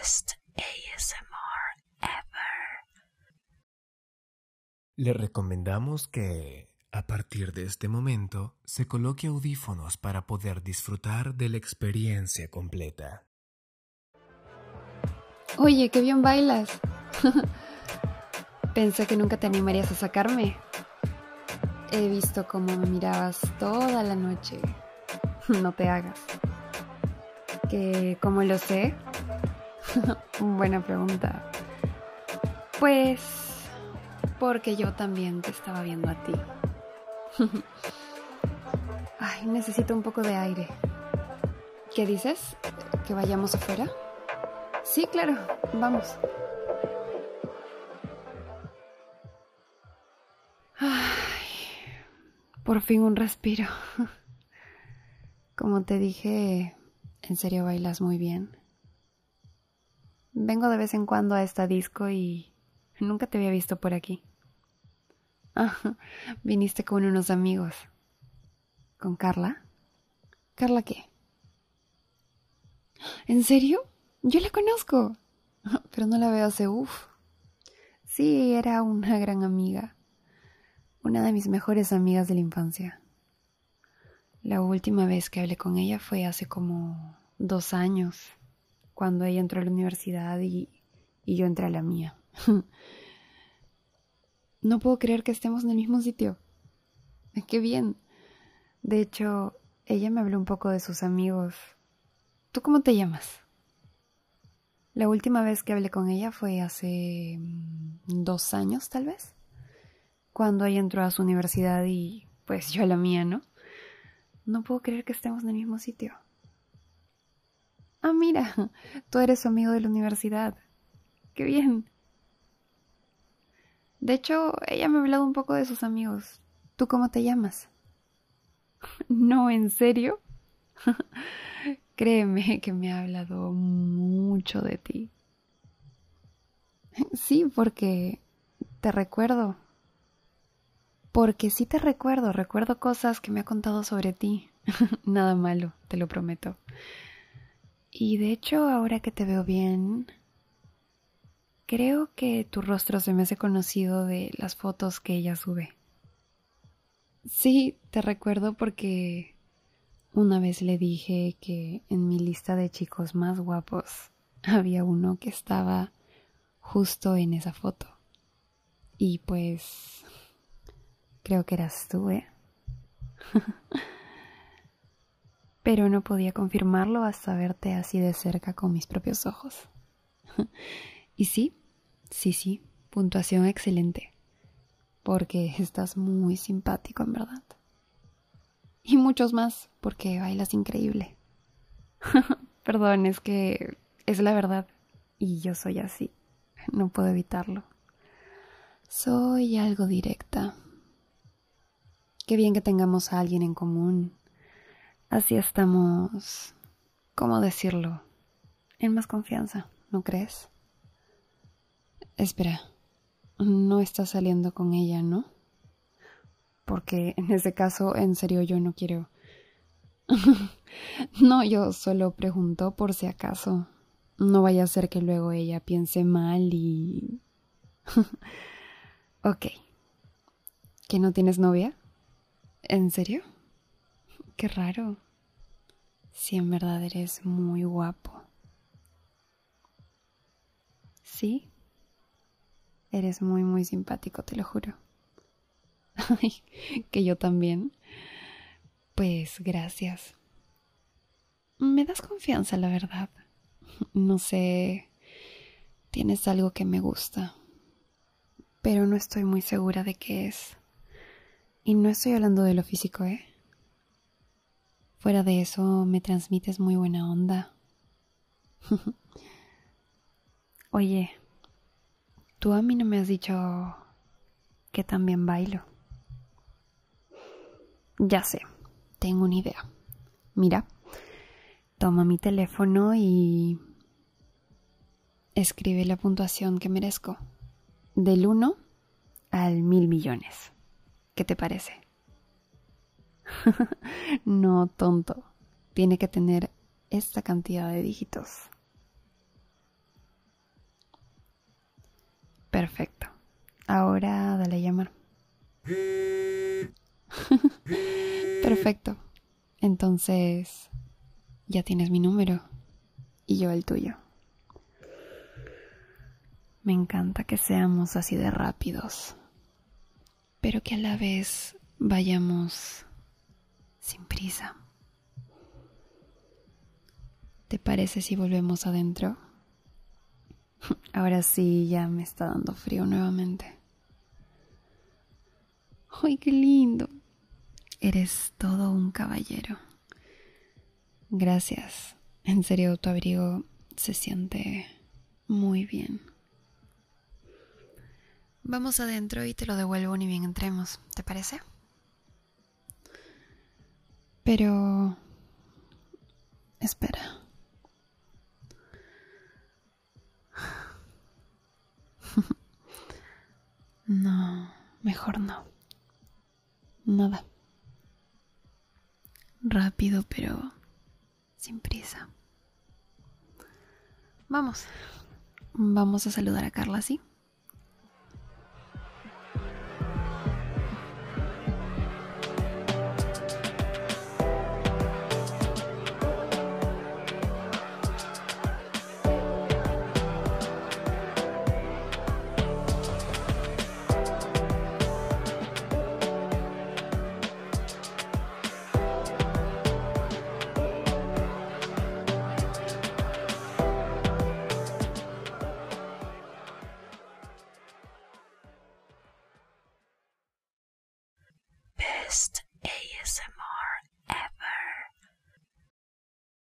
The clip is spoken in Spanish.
best ASMR ever. Le recomendamos que, a partir de este momento, se coloque audífonos para poder disfrutar de la experiencia completa. Oye, qué bien bailas. Pensé que nunca te animarías a sacarme. He visto cómo me mirabas toda la noche. No te hagas. ¿Que cómo lo sé? Buena pregunta. Pues porque yo también te estaba viendo a ti. Ay, necesito un poco de aire. ¿Qué dices? ¿Que vayamos afuera? Sí, claro, vamos. Ay, por fin un respiro. Como te dije, en serio bailas muy bien. Vengo de vez en cuando a esta disco y nunca te había visto por aquí. Ah, viniste con unos amigos. ¿Con Carla? ¿Carla qué? ¿En serio? Yo la conozco. Pero no la veo hace uff. Sí, era una gran amiga una de mis mejores amigas de la infancia. La última vez que hablé con ella fue hace como dos años, cuando ella entró a la universidad y, yo entré a la mía. no puedo creer que estemos en el mismo sitio. Qué bien. De hecho, ella me habló un poco de sus amigos. ¿Tú cómo te llamas? La última vez que hablé con ella fue hace mm, dos años, tal vez cuando ella entró a su universidad y pues yo a la mía, ¿no? No puedo creer que estemos en el mismo sitio. Ah, mira, tú eres su amigo de la universidad. Qué bien. De hecho, ella me ha hablado un poco de sus amigos. ¿Tú cómo te llamas? No, ¿en serio? Créeme que me ha hablado mucho de ti. Sí, porque te recuerdo porque sí te recuerdo, recuerdo cosas que me ha contado sobre ti. Nada malo, te lo prometo. Y de hecho, ahora que te veo bien, creo que tu rostro se me hace conocido de las fotos que ella sube. Sí, te recuerdo porque una vez le dije que en mi lista de chicos más guapos había uno que estaba justo en esa foto. Y pues Creo que eras tú, ¿eh? Pero no podía confirmarlo hasta verte así de cerca con mis propios ojos. y sí, sí, sí, puntuación excelente. Porque estás muy simpático, en verdad. Y muchos más, porque bailas increíble. Perdón, es que es la verdad. Y yo soy así. No puedo evitarlo. Soy algo directa. Qué bien que tengamos a alguien en común. Así estamos, ¿cómo decirlo? En más confianza, ¿no crees? Espera, no estás saliendo con ella, ¿no? Porque en ese caso, en serio, yo no quiero... no, yo solo pregunto por si acaso. No vaya a ser que luego ella piense mal y... ok. ¿Que no tienes novia? ¿En serio? Qué raro. Si en verdad eres muy guapo. Sí. Eres muy, muy simpático, te lo juro. Ay, que yo también. Pues gracias. Me das confianza, la verdad. No sé. Tienes algo que me gusta. Pero no estoy muy segura de qué es. Y no estoy hablando de lo físico, ¿eh? Fuera de eso, me transmites muy buena onda. Oye, tú a mí no me has dicho que también bailo. Ya sé, tengo una idea. Mira, toma mi teléfono y escribe la puntuación que merezco. Del 1 al mil millones. ¿Qué te parece? no, tonto. Tiene que tener esta cantidad de dígitos. Perfecto. Ahora dale a llamar. Perfecto. Entonces, ya tienes mi número y yo el tuyo. Me encanta que seamos así de rápidos, pero que a la vez vayamos sin prisa. ¿Te parece si volvemos adentro? Ahora sí, ya me está dando frío nuevamente. ¡Ay, qué lindo! Eres todo un caballero. Gracias. En serio, tu abrigo se siente muy bien. Vamos adentro y te lo devuelvo ni bien entremos, ¿te parece? Pero... Espera. No, mejor no. Nada. Rápido, pero sin prisa. Vamos. Vamos a saludar a Carla, ¿sí? best ASMR